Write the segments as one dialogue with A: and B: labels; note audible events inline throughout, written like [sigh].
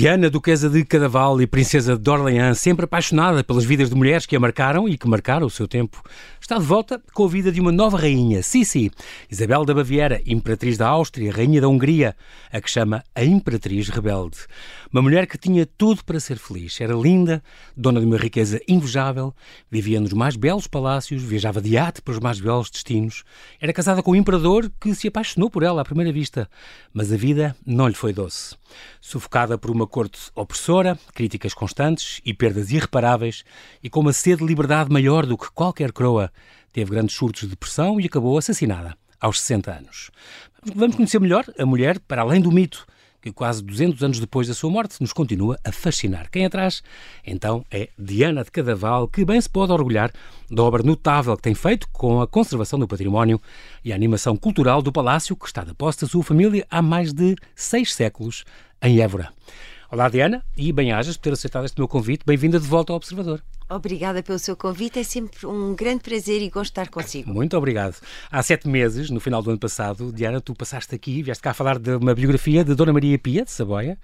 A: Diana, duquesa de Cadaval e princesa de Orleans, sempre apaixonada pelas vidas de mulheres que a marcaram e que marcaram o seu tempo, está de volta com a vida de uma nova rainha, Sissi, Isabel da Baviera, imperatriz da Áustria, rainha da Hungria, a que chama a Imperatriz Rebelde. Uma mulher que tinha tudo para ser feliz. Era linda, dona de uma riqueza invejável, vivia nos mais belos palácios, viajava de ate para os mais belos destinos. Era casada com um imperador que se apaixonou por ela à primeira vista. Mas a vida não lhe foi doce. Sufocada por uma corte opressora, críticas constantes e perdas irreparáveis, e com uma sede de liberdade maior do que qualquer croa, teve grandes surtos de depressão e acabou assassinada aos 60 anos. Vamos conhecer melhor a mulher para além do mito que quase 200 anos depois da sua morte nos continua a fascinar. Quem atrás? Então é Diana de Cadaval, que bem se pode orgulhar da obra notável que tem feito com a conservação do património e a animação cultural do palácio que está da posse da sua família há mais de seis séculos em Évora. Olá, Diana, e bem-ajas por ter aceitado este meu convite. Bem-vinda de volta ao Observador.
B: Obrigada pelo seu convite, é sempre um grande prazer e gosto de estar consigo.
A: Muito obrigado. Há sete meses, no final do ano passado, Diana, tu passaste aqui, vieste cá falar de uma biografia de Dona Maria Pia de Saboia,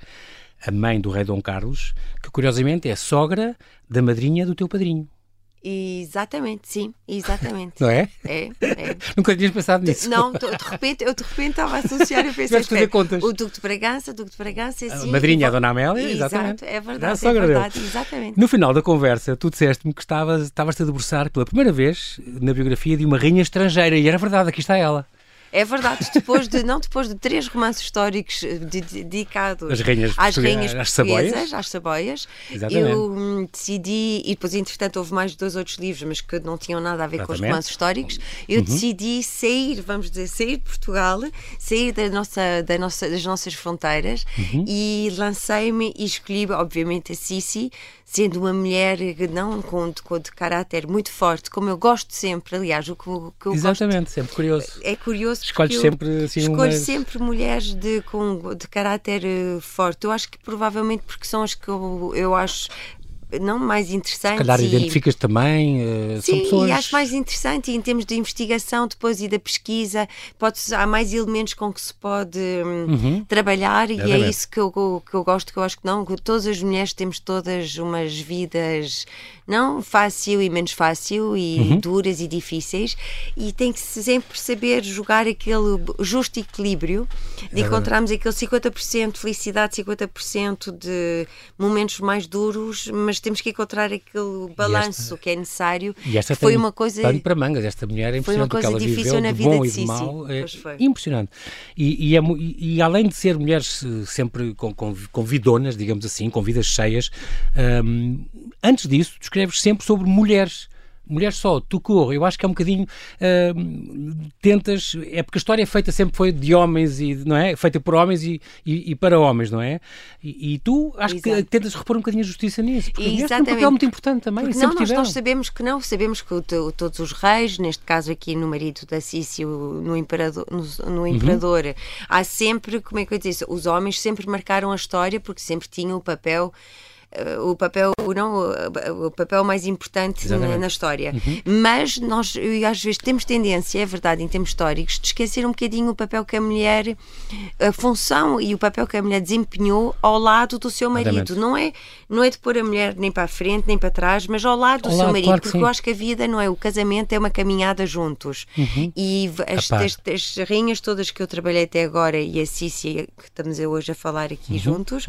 A: a mãe do rei Dom Carlos, que curiosamente é sogra da madrinha do teu padrinho.
B: Exatamente, sim, exatamente. [laughs]
A: Não é?
B: É, é.
A: Nunca tinhas pensado nisso.
B: Não, de repente, eu de repente estava a associar, eu pensei,
A: fazer contas.
B: o Duque de Bragança, o Duque de Bragança, sim.
A: A madrinha, a Dona Amélia, exatamente.
B: Exato, é verdade, é verdade, exatamente.
A: No final da conversa, tu disseste-me que estavas, estavas a debruçar pela primeira vez na biografia de uma rainha estrangeira, e era verdade, aqui está ela.
B: É verdade, depois de, não depois de três romances históricos eh, de- de- dedicados
A: As rainhas
B: às rainhas
A: às Saboias.
B: às Saboias,
A: Exatamente.
B: eu hum, decidi, e depois entretanto houve mais dois outros livros, mas que não tinham nada a ver com os
A: Exatamente.
B: romances históricos, eu decidi sair, vamos dizer, sair de Portugal, sair da nossa, da nossa, das nossas fronteiras e lancei-me e escolhi, obviamente, a Sissi, sendo uma mulher não com, com de caráter muito forte, como eu gosto sempre, aliás, o que, o que eu gosto
A: Exatamente, sempre curioso.
B: é curioso
A: Escolhes sempre, assim,
B: escolho sempre mulheres de, com, de caráter eh, forte. Eu acho que provavelmente porque são as que eu, eu acho não mais interessantes.
A: Se calhar
B: e-
A: identificas também, são
B: Sim,
A: pessoas...
B: e acho mais interessante e em termos de investigação depois e da pesquisa, pode há mais elementos com que se pode hum, trabalhar e é isso que eu, que eu gosto, que eu acho que não, que todas as mulheres temos todas umas vidas não fácil e menos fácil e
A: Uhum.
B: duras e difíceis. E tem que se sempre saber jogar aquele justo equilíbrio de encontrarmos aquele 50% de felicidade, 50% de momentos mais duros, mas temos que encontrar aquele balanço que é necessário.
A: E esta
B: foi uma coisa
A: pano para mangas, esta mulher é
B: Foi uma
A: impressionante o que
B: coisa
A: ela
B: difícil
A: viveu,
B: na vida
A: bom
B: de
A: de
B: Sissi.
A: é
B: foi.
A: impressionante. E, e, é e- além de ser mulheres eh, sempre com, com, com vidonas, digamos assim, com vidas cheias, hum, antes disso, tu escreves sempre sobre mulheres. Mulheres só, tu corro, eu acho que é um bocadinho hum, tentas, é porque a história é feita sempre foi de homens e não é? Feita por homens e, e, e para homens, não é? E, e tu acho que
B: Exato.
A: tentas repor um bocadinho a justiça nisso, porque as mulheres um
B: Exatamente.
A: papel muito importante também,
B: Porque não, nós, nós sabemos que não, sabemos que o to- todos os reis, neste caso aqui no marido da Sissi, o- no imperador, no, no
A: Uhum.
B: imperador há sempre, como é que eu disse, os homens sempre marcaram a história porque sempre tinham o papel o papel não o- papel mais importante na.
A: Uhum.
B: na história mas nós e às vezes temos tendência é verdade em termos históricos de esquecer um bocadinho o papel que a mulher a função e o papel que a mulher desempenhou ao lado do seu marido
A: Exatamente.
B: não é não é de pôr a mulher nem para a frente nem para trás mas ao lado do
A: Ao
B: seu
A: lado,
B: marido
A: claro que
B: porque
A: sim.
B: eu acho que a vida não é o casamento é uma caminhada juntos e v- as, as, as rainhas todas que eu trabalhei até agora e a Cícia que estamos hoje a falar aqui
A: Uhum.
B: juntos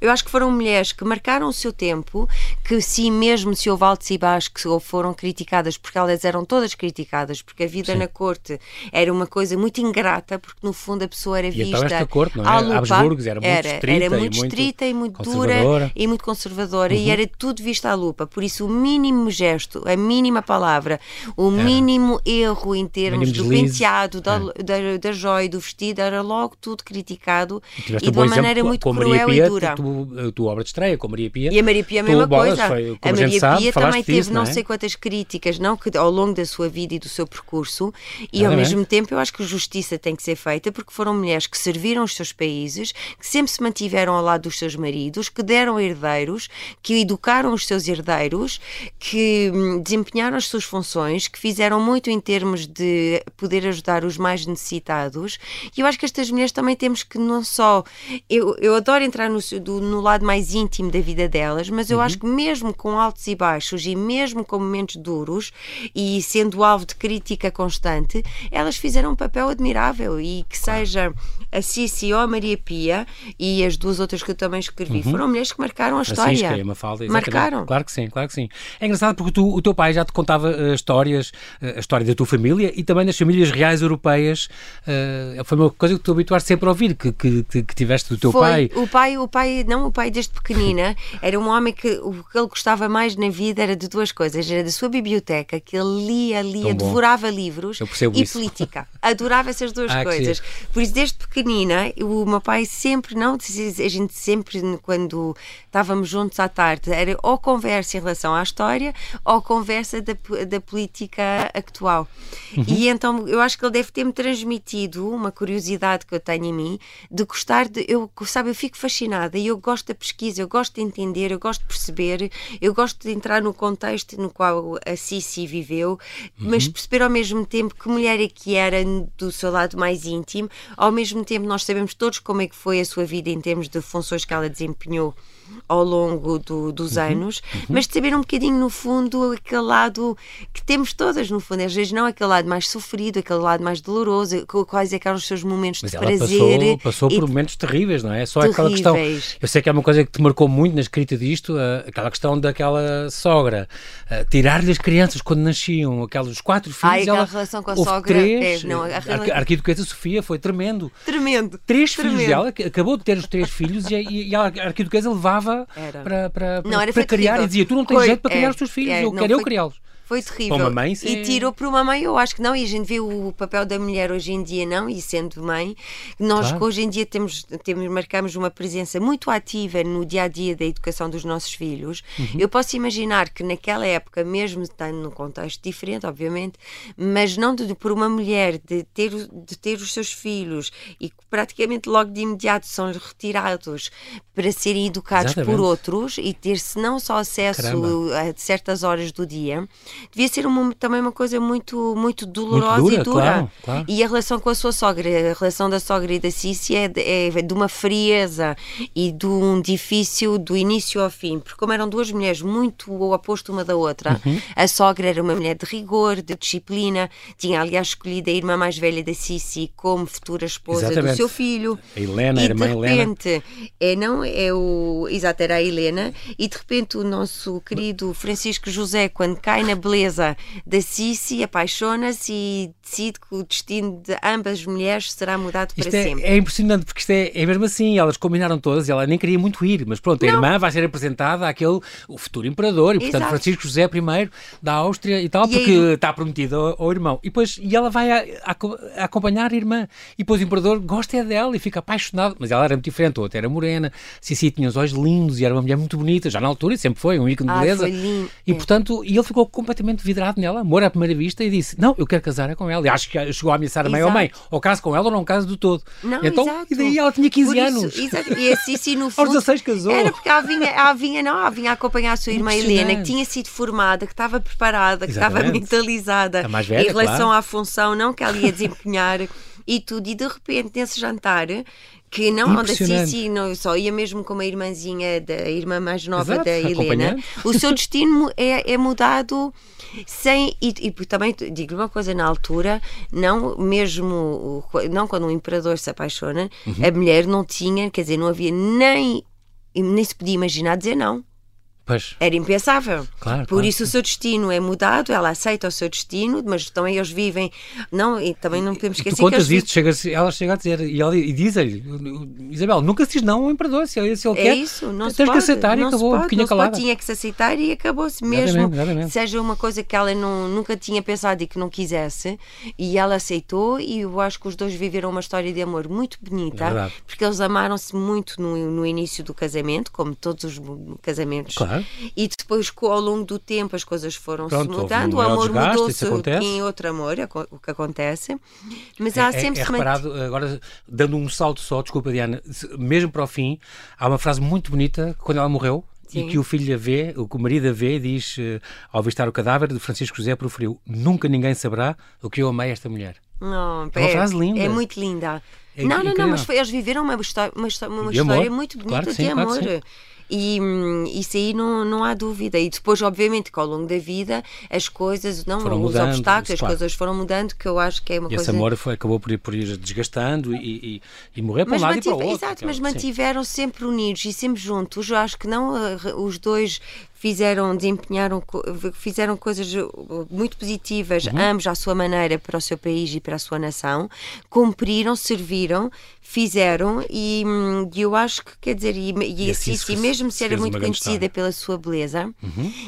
B: eu acho que foram mulheres que marcaram o seu tempo que sim mesmo se houve altos e baixos que ou foram criticadas porque elas eram todas criticadas porque a vida na corte era uma coisa muito ingrata porque no fundo a pessoa era
A: E
B: vista
A: então esta corte, não é?
B: à lupa.
A: Habsburgos era muito estrita
B: era
A: e
B: muito
A: muito
B: estrita e muito dura
A: conservadora. Uhum.
B: e muito conservadora e era tudo visto à lupa. Por isso, o mínimo gesto, a mínima palavra, o mínimo erro em termos do penteado, da, da, da joia, do vestido, era logo tudo criticado e
A: um
B: de uma maneira muito cruel
A: Pia,
B: e dura.
A: Tu, a tua obra de estreia com Maria Maria Pia.
B: E a Maria Pia a mesma
A: bolas,
B: coisa.
A: Foi,
B: a Maria
A: a sabe,
B: Pia também teve não,
A: é?
B: sei quantas críticas não, que, ao longo da sua vida e do seu percurso, e ao mesmo tempo eu acho que justiça tem que ser feita porque foram mulheres que serviram os seus países, que sempre se mantiveram ao lado dos seus maridos, que deram herdeiros, que educaram os seus herdeiros, que hum, desempenharam as suas funções, que fizeram muito em termos de poder ajudar os mais necessitados. E eu acho que estas mulheres também temos que não só. Eu, eu adoro entrar no, do- no lado mais íntimo da vida delas, mas eu acho que mesmo com altos e baixos e mesmo com momentos duros e sendo alvo de crítica constante, elas fizeram um papel admirável e que seja a Cici ou a Maria Pia e as duas outras que eu também escrevi foram mulheres que marcaram a história.
A: Francisca e a Mafalda, exatamente.
B: Marcaram.
A: Claro que sim, claro que sim. É engraçado porque tu- o teu pai já te contava eh, histórias, eh, a história da tua família e também das famílias reais europeias. Eh, foi uma coisa que tu habituaste sempre a ouvir, que, que, que- que tiveste do teu
B: Foi.
A: pai.
B: O pai, o pai, não, o pai desde pequenina [laughs] era um homem que o que ele gostava mais na vida era de duas coisas, era da sua biblioteca, que ele lia, lia, devorava livros e
A: isso.
B: política. Adorava essas duas [laughs]
A: Ah,
B: coisas. Por isso, desde pequenina, o meu pai sempre, não, a gente sempre, quando estávamos juntos à tarde, era ou conversa em relação à história ou conversa da, da política atual.
A: Uhum.
B: E então eu acho que ele deve ter-me transmitido uma curiosidade que eu tenho em mim de gostar de. Eu, sabe, eu fico fascinada e eu gosto da pesquisa, eu gosto de entender, eu gosto de perceber, eu gosto de entrar no contexto no qual a Cici viveu, mas
A: Uhum.
B: perceber ao mesmo tempo que mulher é que era do seu lado mais íntimo, ao mesmo tempo nós sabemos todos como é que foi a sua vida em termos de funções que ela desempenhou ao longo do- dos
A: Uhum.
B: anos, mas de saber um bocadinho no fundo aquele lado que temos todas no fundo, às vezes não aquele lado mais sofrido, aquele lado mais doloroso, quais é que eram os seus momentos
A: Mas
B: de
A: ela
B: prazer.
A: passou, passou por momentos terríveis, não é? Só aquela questão.
B: Terríveis.
A: Eu sei que é uma coisa que te marcou muito na escrita disto, a- aquela questão daquela sogra. a Tirar-lhe as crianças quando nasciam, aqueles quatro filhos.
B: Ai, aquela
A: ela,
B: relação com a sogra,
A: Três,
B: é, não, a
A: a,
B: rela-
A: a arquiduquesa Sofia foi tremendo.
B: Tremendo.
A: Três filhos
B: Tremendo.
A: dela, que acabou de ter os três filhos e, e- e a arquiduquesa levava
B: Era.
A: para, para, para
B: foi
A: criar e dizia: Tu não tens jeito para criar
B: é,
A: os teus filhos,
B: é,
A: eu quero eu criá-los.
B: Foi terrível.
A: Para uma mãe, isso
B: E tirou para uma mãe, eu acho que não, e a gente vê o papel da mulher hoje em dia, não, e sendo mãe, nós
A: Claro.
B: hoje em dia temos, temos, marcamos uma presença muito ativa no dia a dia da educação dos nossos filhos.
A: Uhum.
B: Eu posso imaginar que naquela época, mesmo estando num contexto diferente, obviamente, mas não de, por uma mulher de ter, de ter os seus filhos e praticamente logo de imediato são retirados para serem educados
A: Exatamente.
B: por outros e ter-se não só acesso
A: Caramba.
B: a certas horas do dia, devia ser uma- também uma coisa muito, muito dolorosa
A: dura,
B: e dura.
A: claro, claro.
B: E a relação com a sua sogra, a relação da sogra e da Cici é de, é de uma frieza e de um difícil do início ao fim, porque como eram duas mulheres muito o oposto uma da outra,
A: Uhum.
B: a sogra era uma mulher de rigor, de disciplina, tinha aliás escolhido a irmã mais velha da Cici como futura esposa
A: Exatamente.
B: do seu filho.
A: A Helena, a
B: e
A: irmã
B: de
A: Helena.
B: repente, é, não, é o, exato, era a Helena, e de repente o nosso querido Francisco José, quando cai na beleza da Cici, apaixona-se e decide que o destino de ambas as mulheres será mudado
A: Isto
B: para
A: é,
B: sempre.
A: é impressionante, porque isto é, é mesmo assim, elas combinaram todas e ela nem queria muito ir, mas pronto, a irmã vai ser apresentada àquele, o futuro imperador, e portanto
B: Exato.
A: Francisco José I da Áustria e tal,
B: E
A: porque
B: ir-
A: está prometido ao, ao irmão. E depois, e ela vai a, a- a acompanhar a irmã, e depois o imperador gosta é dela e fica apaixonado, mas ela era muito diferente, a outra era morena, Cici tinha os olhos lindos e era uma mulher muito bonita, já na altura, e sempre foi, um ícone de
B: Ah,
A: beleza.
B: lindo,
A: E portanto, e ele ficou completamente vidrado nela, amor à primeira vista, e disse: Não, eu quero casar com ela. E acho que chegou a ameaçar a mãe ou mãe, ou caso com ela ou não caso do todo.
B: Não,
A: então,
B: exato.
A: e daí ela tinha 15
B: Por isso-
A: anos.
B: exato, E a Cici, no [laughs] fundo.
A: 16 casou.
B: Era porque ela vinha, ela vinha, não, ela vinha acompanhar a sua irmã Helena, que tinha sido formada, que estava preparada, que estava
A: Exatamente.
B: mentalizada
A: A mais velha,
B: em relação
A: claro.
B: à função, não que ela ia desempenhar e tudo. E de repente, nesse jantar, que não, a
A: Impressionante.
B: Cici não só ia mesmo com uma irmãzinha, da irmã mais nova
A: Exato,
B: da Helena, o seu destino é, é mudado sem e, e também digo uma coisa na altura não mesmo não quando um imperador se apaixona
A: Uhum.
B: a mulher não tinha quer dizer não havia nem nem se podia imaginar dizer não
A: Pois.
B: Era impensável.
A: Claro,
B: Por
A: claro,
B: isso o seu destino é mudado, ela aceita o seu destino, mas também eles vivem. Não, e também não podemos esquecer
A: tu contas
B: que eles
A: isso, chega, ela chega a dizer, e, ela, e diz-lhe, Isabel, nunca se diz não ao imperador, se ele, se ele
B: é
A: quer,
B: isso, não
A: tens
B: se pode,
A: que aceitar e acabou,
B: pode,
A: boquinha
B: não
A: calada.
B: pode, tinha que se aceitar e acabou-se mesmo.
A: Exatamente, exatamente.
B: Seja uma coisa que ela não, nunca tinha pensado e que não quisesse, e ela aceitou, e eu acho que os dois viveram uma história de amor muito bonita,
A: É
B: porque eles amaram-se muito no, no início do casamento, como todos os casamentos.
A: Claro.
B: E depois, ao longo do tempo, as coisas foram-se mudando,
A: um
B: o amor mudou-se em outro amor, é o que acontece. Mas há
A: É,
B: sempre
A: é
B: mant-
A: reparado, agora dando um salto só, desculpa Diana, mesmo para o fim, há uma frase muito bonita quando ela morreu
B: Sim.
A: e que o filho a vê, o que o marido a vê, diz eh, ao avistar o cadáver de Francisco José proferiu: Nunca ninguém saberá o que eu amei esta mulher.
B: Não,
A: É uma frase linda.
B: É muito linda.
A: É
B: não, não,
A: incrível.
B: não, mas foi- eles viveram uma, histó- uma, uma
A: De
B: história muito bonita
A: Claro sim,
B: de
A: claro
B: amor. E hum, isso aí não, não há dúvida. E depois, obviamente, que ao longo da vida as coisas, não,
A: Foram
B: os
A: mudando,
B: obstáculos, as
A: claro.
B: coisas foram mudando, que eu acho que é uma
A: E
B: coisa.
A: esse amor foi, acabou por ir, por ir desgastando e, e, e morrer para um lado e para o outro.
B: Exato, mas mantiveram sempre unidos e sempre juntos. Eu acho que não, eh, os dois fizeram, desempenharam, fizeram coisas eh, muito positivas,
A: Uhum.
B: ambos à sua maneira, para o seu país e para a sua nação. Cumpriram, serviram, fizeram e, hum, e eu acho que, quer dizer, e, e,
A: E
B: a
A: assim
B: Sissi,
A: fez-
B: mesmo
A: se
B: era muito conhecida.
A: Uhum.
B: pela sua beleza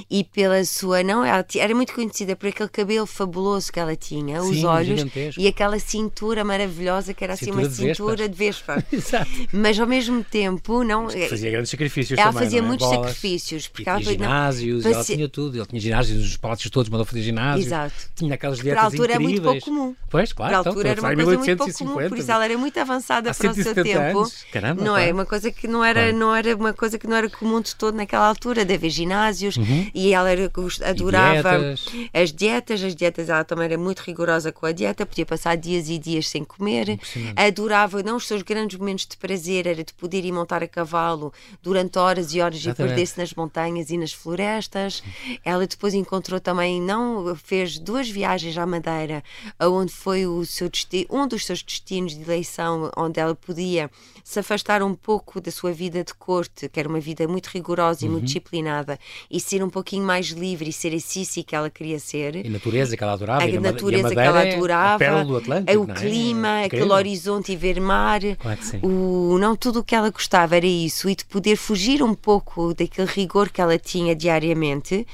B: e pela sua, não, ela era muito conhecida por aquele cabelo fabuloso que ela tinha, os
A: Sim,
B: olhos
A: gigantesco.
B: e aquela cintura maravilhosa que era assim
A: Cintura
B: uma
A: de
B: cintura de vespa. [laughs]
A: Exato.
B: Mas ao mesmo tempo, não.
A: Fazia grandes sacrifícios
B: Ela
A: também,
B: fazia
A: não é?
B: muitos
A: Bolas.
B: sacrifícios. Porque
A: tinha
B: ela não,
A: ginásios, ela
B: parecia-
A: tinha tudo. Ele tinha ginásios, os palácios todos mandou fazer ginásios.
B: Exato.
A: Tinha aquelas
B: Para
A: dietas
B: a altura é muito
A: incríveis.
B: pouco comum.
A: Pois, claro.
B: Para a
A: então,
B: altura era uma coisa muito pouco
A: 1850,
B: comum, por isso ela era muito avançada
A: Há
B: para o seu
A: 170
B: tempo.
A: anos. Caramba,
B: não é uma coisa que não era, não era uma coisa que não era comum de todo naquela altura, de haver ginásios e ela era, adorava
A: Uhum. dietas.
B: as dietas, as dietas ela também era muito rigorosa com a dieta, podia passar dias e dias sem comer, adorava, não os seus grandes momentos de prazer era de poder ir montar a cavalo durante horas e horas e
A: Exatamente.
B: perder-se nas montanhas e nas florestas. Ela depois encontrou também, não fez duas viagens à Madeira, aonde foi o seu destino, um dos seus destinos de eleição, onde ela podia se afastar um pouco da sua vida de corte, que era uma vida muito rigorosa e
A: Uhum.
B: muito disciplinada, e ser um pouquinho mais livre e ser a Sissi que ela queria ser
A: E a natureza que ela adorava.
B: a
A: e
B: natureza
A: a
B: que ela
A: é
B: adorava,
A: A pérola do Atlântico,
B: o
A: é?
B: clima,
A: É
B: aquele horizonte e ver mar,
A: Claro que sim.
B: o, não tudo o que ela gostava era isso, e de poder fugir um pouco daquele rigor que ela tinha diariamente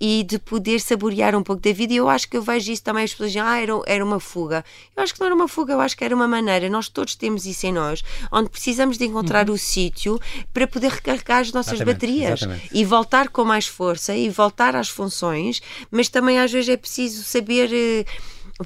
B: e de poder saborear um pouco da vida. E eu acho que eu vejo isso também, as pessoas dizem, ah, era, era uma fuga. Eu acho que não era uma fuga, eu acho que era uma maneira, nós todos temos isso em nós, onde precisamos de encontrar o sítio para poder recarregar as nossas
A: Uhum. Exatamente,
B: baterias
A: exatamente.
B: e voltar com mais força e voltar às funções, mas também às vezes é preciso saber eh,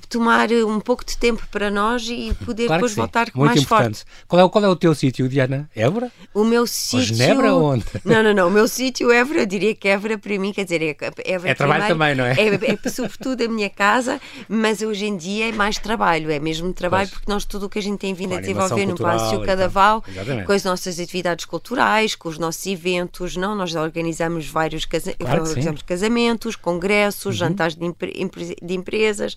B: tomar eh, um pouco de tempo para nós e poder
A: Claro
B: depois voltar
A: Muito
B: mais
A: importante.
B: forte.
A: Qual é, o- qual é o teu sítio, Diana? Évora?
B: O meu sítio.
A: Genebra ou onde? [laughs]
B: Não, não, não. O meu sítio Évora, eu diria que Évora para mim, quer dizer, é, Évora
A: É trabalho
B: primeiro,
A: também, não é?
B: É, é sobretudo a minha casa, mas hoje em dia é mais trabalho, é mesmo trabalho,
A: Pois.
B: porque nós tudo o que a gente tem vindo
A: a
B: a desenvolver no Palácio Cadaval.
A: Exatamente.
B: com as nossas atividades culturais, com os nossos eventos, não? Nós organizamos vários casa
A: Claro. Uhum.
B: organizamos casamentos, congressos, jantares de, empre- de empresas,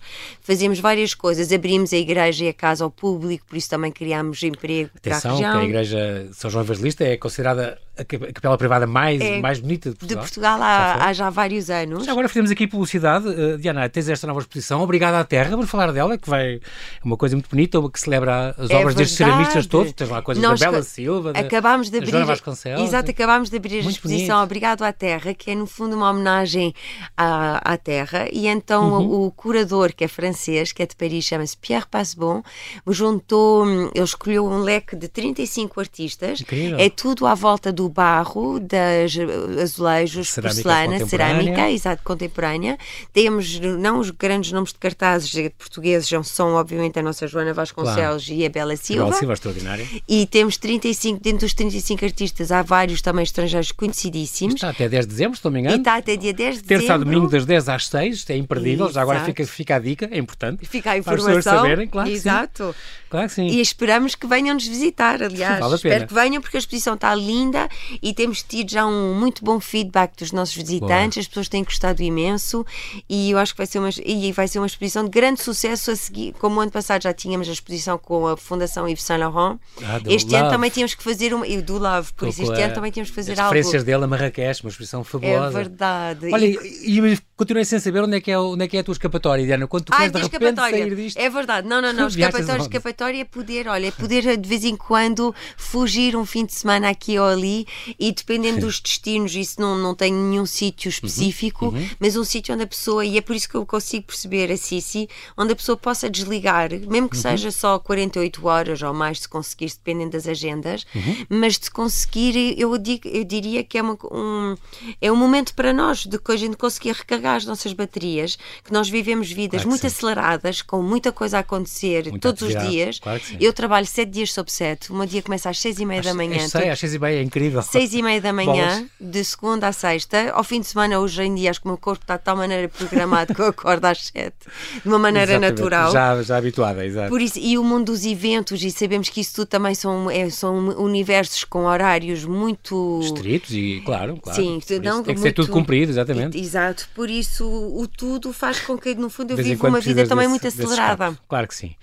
B: fazemos várias coisas, abrimos a igreja e a casa ao público, por isso também criámos emprego
A: Atenção,
B: para a
A: que
B: região.
A: a Igreja São João Evangelista é considerada a cap- a capela privada mais,
B: É,
A: mais bonita de
B: de
A: Portugal.
B: Portugal
A: Já
B: há, há já vários anos.
A: Já agora fizemos aqui publicidade. Uh, Diana, tens esta nova exposição. Obrigada à Terra. Vamos falar dela, que vai é uma coisa muito bonita, uma que celebra as
B: É
A: obras destes
B: verdade.
A: ceramistas todos. Tens lá coisas
B: Nós
A: da Bela Silva, da,
B: Acabámos de abrir,
A: Joana Vasconcelos.
B: exato, acabámos de abrir a exposição
A: bonito.
B: Obrigado à Terra, que é no fundo uma homenagem à, à Terra, e então
A: Uhum.
B: o, o curador, que é francês, que é de Paris, chama-se Pierre Passebon, juntou, hum, ele escolheu um leque de 35 artistas,
A: Incrível.
B: é tudo à volta do barro, das eh, azulejos,
A: Cerâmica
B: porcelana, cerâmica, exato, contemporânea. Temos, não os grandes nomes de cartazes portugueses, são, obviamente a nossa Joana Vasconcelos e a Bela Silva.
A: Bela Silva, extraordinária.
B: E temos 35, dentro dos 35 artistas, há vários também estrangeiros conhecidíssimos.
A: Está até 10 de dezembro, se não me
B: E
A: engano.
B: está até dia 10 de
A: Terça a
B: dezembro.
A: domingo, das 10 às 6. Isto é imperdível. Já agora
B: Exato.
A: fica, fica a dica, é importante.
B: Fica a
A: Para as pessoas
B: informação.
A: saberem, claro que sim.
B: Exato.
A: Claro que sim.
B: E esperamos que venham nos visitar, aliás.
A: Vale a pena.
B: Espero que venham porque a exposição está linda e temos tido já um muito bom feedback dos nossos visitantes, Boa. as pessoas têm gostado imenso e eu acho que vai ser uma, e vai ser uma exposição de grande sucesso a seguir, como o ano passado já tínhamos a exposição com a Fundação Yves Saint Laurent, ah, este Love. ano também tínhamos que fazer uma, e do Love, por isso este ano também tínhamos que fazer
A: as
B: algo.
A: As referências dele a Marrakech, uma exposição fabulosa.
B: É verdade.
A: Olha, e, e continuei sem saber onde é que é, onde é, que é a tua escapatória, Diana, quando tu queres de repente sair disto.
B: É verdade, não, não, não, [laughs] escapatória, escapatória é poder, olha, é poder de vez em quando fugir um fim de semana aqui ou ali e dependendo dos destinos, isso não, não tem nenhum sítio uhum, específico, uhum, uhum. mas um sítio onde a pessoa, e é por isso que eu consigo perceber a Cici, onde a pessoa possa desligar, mesmo que uhum. seja só 48 horas ou mais, se conseguir, dependendo das agendas, uhum. mas de conseguir, eu, digo, eu diria que é, uma, um, é um momento para nós de que a gente conseguir recarregar as nossas baterias, que nós vivemos vidas claro muito sim. aceleradas, com muita coisa a acontecer Muita todos os dias. Claro eu trabalho 7 dias sobre 7, o meu dia começa às 6 e meia da manhã.
A: Sei, às 6 e meia é incrível.
B: 6 e meia da manhã, de segunda a sexta. Ao fim de semana, hoje em dia, acho que o meu corpo está de tal maneira programado que eu acordo às 7, de uma maneira Exatamente. natural.
A: Já, já habituada, exato.
B: Por isso, e o mundo dos eventos, e sabemos que isso tudo também são, é, são universos com horários muito.
A: estritos e, claro, claro.
B: Sim,
A: não, tem que muito... ser tudo cumprido, exatamente.
B: Exato, por isso o tudo faz com que, no fundo, eu viva uma vida também desse, muito acelerada.
A: Claro que sim.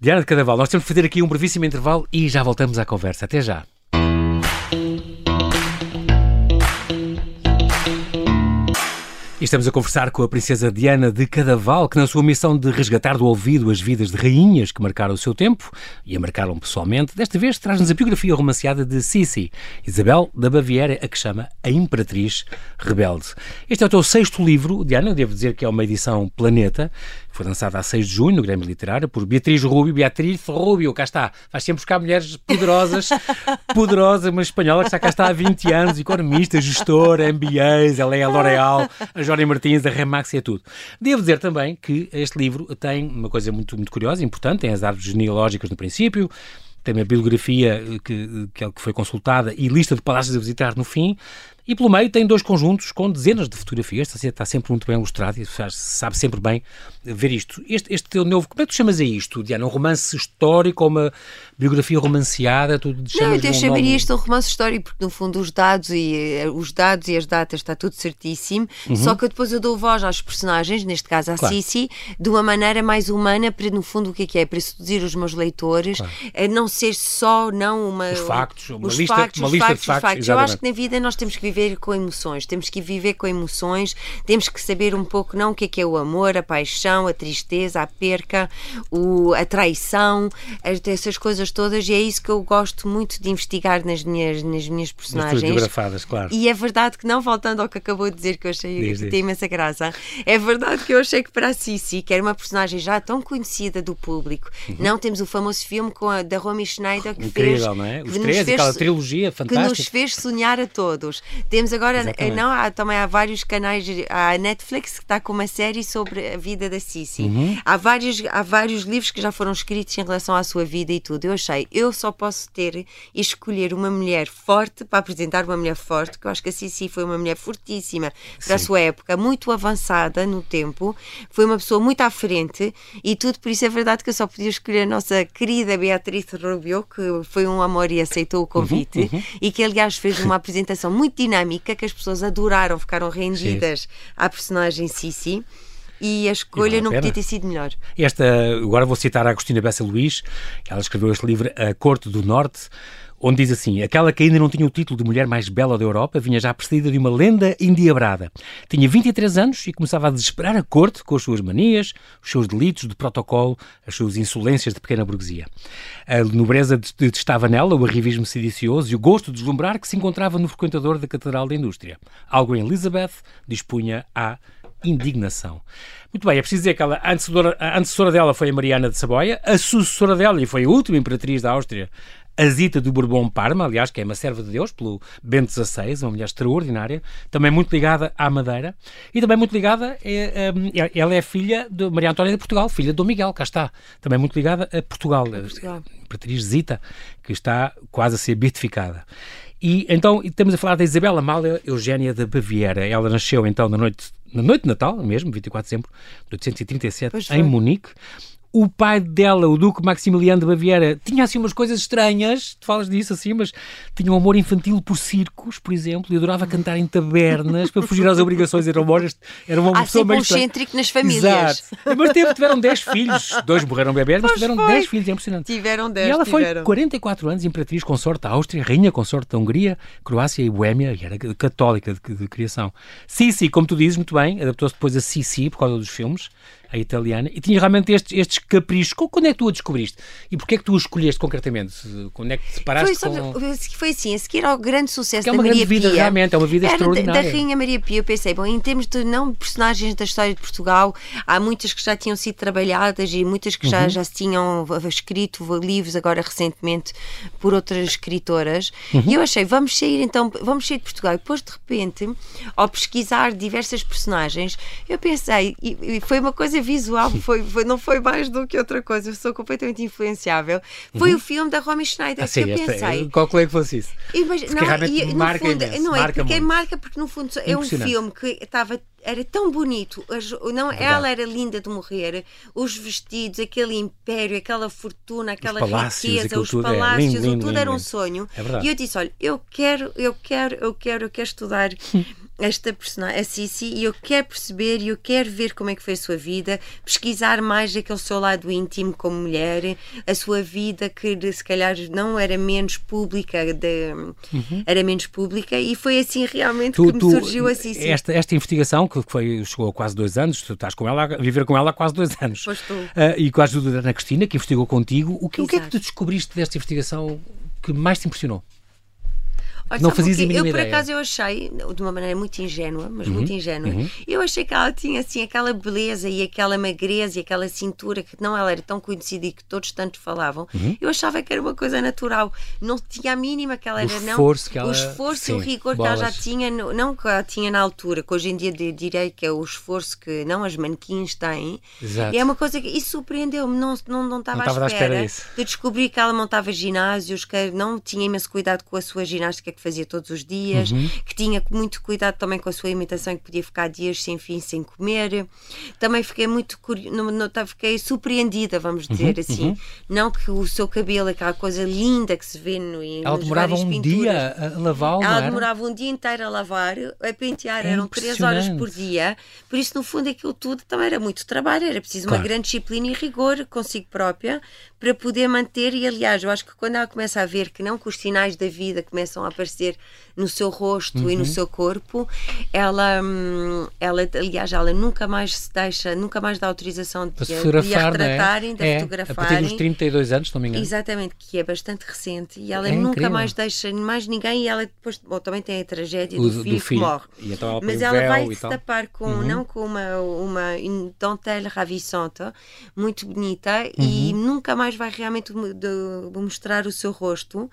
A: Diana de Cadaval, nós temos de fazer aqui um brevíssimo intervalo e já voltamos à conversa. Até já. E estamos a conversar com a princesa Diana de Cadaval, que na sua missão de resgatar do ouvido as vidas de rainhas que marcaram o seu tempo e a marcaram pessoalmente, desta vez traz-nos a biografia romanceada de Sissi, Isabel da Baviera, a que chama A Imperatriz Rebelde. Este é o teu sexto livro, Diana, devo dizer que é uma edição Planeta, foi lançada a 6 de junho no Grêmio Literário por Beatriz Rubio. Beatriz Rubio, cá está. Vais sempre buscar mulheres poderosas, [laughs] poderosas, uma espanhola que já cá está há 20 anos, economista, gestora, MBAs, ela é a L'Oréal, a Jónia Martins, a Remax e é tudo. Devo dizer também que este livro tem uma coisa muito, muito curiosa, importante, tem as árvores genealógicas no princípio, tem a bibliografia que, que foi consultada e lista de palácios a visitar no fim, e pelo meio tem dois conjuntos com dezenas de fotografias, está sempre muito bem ilustrado e sabe sempre bem ver isto. Este, este teu novo, como é que tu chamas a isto, Diana? Um romance histórico ou uma biografia romanceada? Tu
B: Não, eu chamaria nome... isto um romance histórico porque no fundo os dados e eh, os dados e as datas está tudo certíssimo, uhum. só que depois eu dou voz aos personagens, neste caso à claro. Cici, de uma maneira mais humana para no fundo o que é que é? Para seduzir os meus leitores, claro. a não ser só não uma
A: os factos, uma lista, factos, uma lista factos, de factos. factos.
B: Eu acho que na vida nós temos que viver viver com emoções, temos que viver com emoções, temos que saber um pouco não o que é, que é o amor, a paixão, a tristeza, a perca, o, a traição, essas coisas todas, e é isso que eu gosto muito de investigar nas minhas, nas minhas personagens.
A: Nas claro.
B: E é verdade que, não voltando ao que acabou de dizer, que eu achei diz, que diz. tem imensa graça, é verdade que eu achei que para a Cici, que era uma personagem já tão conhecida do público, uhum. não temos o famoso filme com a, da Romy Schneider que
A: Incrível,
B: fez,
A: não é? Os três, fez, aquela trilogia fantástica.
B: Que nos fez sonhar a todos. Temos agora, Exatamente. não, há, também há vários canais, a Netflix que está com uma série sobre a vida da Cici. Uhum. Há, vários, há vários livros que já foram escritos em relação à sua vida e tudo. Eu achei, eu só posso ter e escolher uma mulher forte para apresentar uma mulher forte, que eu acho que a Cici foi uma mulher fortíssima para a sua época, muito avançada no tempo, foi uma pessoa muito à frente e tudo, por isso é verdade que eu só podia escolher a nossa querida Beatriz Rubio, que foi um amor e aceitou o convite uhum, uhum. e que aliás fez uma apresentação muito dinâmica dinâmica que as pessoas adoraram, ficaram rendidas Sim. à personagem Cici e a escolha e não podia ter sido melhor.
A: Esta, agora vou citar a Agostina Bessa Luís, ela escreveu este livro A Corte do Norte, onde diz assim: aquela que ainda não tinha o título de mulher mais bela da Europa vinha já precedida de uma lenda endiabrada. Tinha 23 anos e começava a desesperar a corte com as suas manias, os seus delitos de protocolo, as suas insolências de pequena burguesia. A nobreza detestava nela o arrivismo sedicioso e o gosto de deslumbrar que se encontrava no frequentador da Catedral da Indústria. Algo em Elizabeth dispunha à indignação. Muito bem, é preciso dizer que ela, a, antecessora, a antecessora dela foi a Mariana de Saboia, a sucessora dela, e foi a última imperatriz da Áustria, a Zita do Bourbon Parma, aliás, que é uma serva de Deus, pelo Bento XVI, uma mulher extraordinária, também muito ligada à Madeira, e também muito ligada, é, é, ela é filha de Maria Antónia de Portugal, filha de Dom Miguel, cá está, também muito ligada a Portugal, a Portugal. Imperatriz Zita, que está quase a ser beatificada. E então estamos a falar da Isabela Amália Eugénia da Baviera. Ela nasceu então na noite, na noite de Natal, mesmo, 24 de dezembro de 1837, em Munique o pai dela, o Duque Maximiliano de Baviera, tinha assim umas coisas estranhas, tu falas disso assim, mas tinha um amor infantil por circos, por exemplo, e adorava cantar em tabernas para fugir às obrigações. Era uma, era uma
B: Há
A: pessoa
B: sempre um
A: meio.
B: excêntrico nas famílias.
A: Exato. Mas teve, tiveram 10 filhos. Dois morreram bebés, mas
B: Pois
A: tiveram
B: foi.
A: 10 filhos, é impressionante.
B: Tiveram 10,
A: E ela foi
B: tiveram.
A: 44 anos imperatriz consorte da Áustria, rainha consorte da Hungria, Croácia e Boémia, e era católica de, de criação. Sissi, como tu dizes muito bem, adaptou-se depois a Sissi por causa dos filmes, a italiana, e tinha realmente estes, estes caprichos. Quando é que tu a descobriste? E porquê é que tu a escolheste concretamente? Quando é que te
B: Foi,
A: separaste
B: sabe,
A: com...
B: foi assim, a seguir ao grande sucesso
A: é
B: da
A: uma
B: Maria
A: grande vida,
B: Pia.
A: realmente, é uma vida
B: era da-
A: extraordinária.
B: Da Rainha Maria Pia, eu pensei, bom, em termos de não personagens da história de Portugal, há muitas que já tinham sido trabalhadas e muitas que
A: Uhum.
B: já, já se tinham escrito livros agora recentemente por outras escritoras.
A: Uhum.
B: E eu achei, vamos sair então, vamos sair de Portugal. E depois, de repente, ao pesquisar diversas personagens, eu pensei, e, e foi uma coisa visual, foi, foi- não foi mais do que outra coisa, eu sou completamente influenciável. Foi o filme da Romy Schneider
A: Uhum. Ah, sim,
B: que eu
A: esta-
B: pensei.
A: calculei que fosse isso.
B: E, mas,
A: Porque
B: não,
A: realmente
B: e,
A: marca
B: fundo,
A: imenso,
B: não é
A: marca
B: porque
A: muito.
B: marca porque no fundo é um filme que estava era tão bonito, não, ela era linda de morrer, os vestidos, aquele império, aquela fortuna, aquela
A: palácios,
B: riqueza, os
A: tudo é
B: palácios,
A: lindo, lindo,
B: tudo
A: lindo,
B: era um sonho.
A: É
B: e eu disse, olha, eu quero, eu quero, eu quero, eu quero estudar [laughs] esta personagem, a Cici, e eu quero perceber e eu quero ver como é que foi a sua vida, pesquisar mais aquele seu lado íntimo como mulher, a sua vida que se calhar não era menos pública, de- era menos pública, e foi assim realmente
A: Uhum. Tu-
B: que
A: tu-
B: me surgiu a Cici.
A: Esta, esta investigação, que foi, chegou a quase dois anos, tu estás com ela, a viver com ela há quase dois anos.
B: Pois estou.
A: Ah, e com a ajuda da Ana Cristina, que investigou contigo, o que, o que é que tu descobriste desta investigação que mais te impressionou?
B: Olha,
A: Não fazias
B: o
A: a mínima
B: Eu, por.
A: Uhum,
B: acaso, eu achei, de uma maneira muito ingênua, mas muito ingênua, eu achei que ela tinha, assim, aquela beleza e aquela magreza e aquela cintura que não ela era tão conhecida e que todos tanto falavam.
A: Uhum.
B: Eu achava que era uma coisa natural. Não tinha a mínima que ela
A: O
B: era, não.
A: esforço que ela-
B: O esforço e o rigor que ela já
A: bolas.
B: tinha, não que ela tinha na altura, que hoje em dia direi que é o esforço que não as manequins têm.
A: Exato.
B: E é uma coisa que isso surpreendeu-me, não, não, não estava
A: Não
B: à
A: à espera
B: espera
A: disso.
B: de descobrir que ela montava ginásios, que não tinha imenso cuidado com a sua ginástica que fazia todos os dias,
A: Uhum.
B: que tinha muito cuidado também com a sua alimentação, que podia ficar dias sem fim, sem comer. Também fiquei muito curiosa, não, não, tá- fiquei surpreendida, vamos
A: Uhum,
B: dizer assim. Não que o seu cabelo, aquela coisa linda que se vê no,
A: Ela demorava um
B: pinturas.
A: dia a não
B: Ela demorava um dia inteiro a lavar, a pentear,
A: É
B: eram três horas por dia. Por isso, no fundo, aquilo tudo também era muito trabalho, era preciso
A: Claro.
B: uma grande disciplina e rigor consigo própria para poder manter. E, aliás, eu acho que quando ela começa a ver que não que os sinais da vida começam a aparecer no seu rosto e
A: Uhum.
B: no seu corpo, ela, hum, ela, aliás, ela nunca mais se deixa, nunca mais dá autorização de, de a
A: fotografar, não é?
B: retratarem, de a
A: é, a partir dos
B: fotografarem.
A: 32 anos, se não me engano.
B: Exatamente, que é bastante recente e ela
A: É
B: nunca
A: incrível.
B: mais deixa mais ninguém e ela depois bom, também tem a tragédia
A: O
B: do,
A: do- do
B: filho
A: filho.
B: que morre.
A: E então ela
B: Mas ela vai
A: e
B: se tapar com
A: Uhum.
B: não com uma, uma dentelle ravissante, muito bonita e
A: Uhum.
B: nunca mais vai realmente mo- de- mostrar o seu rosto.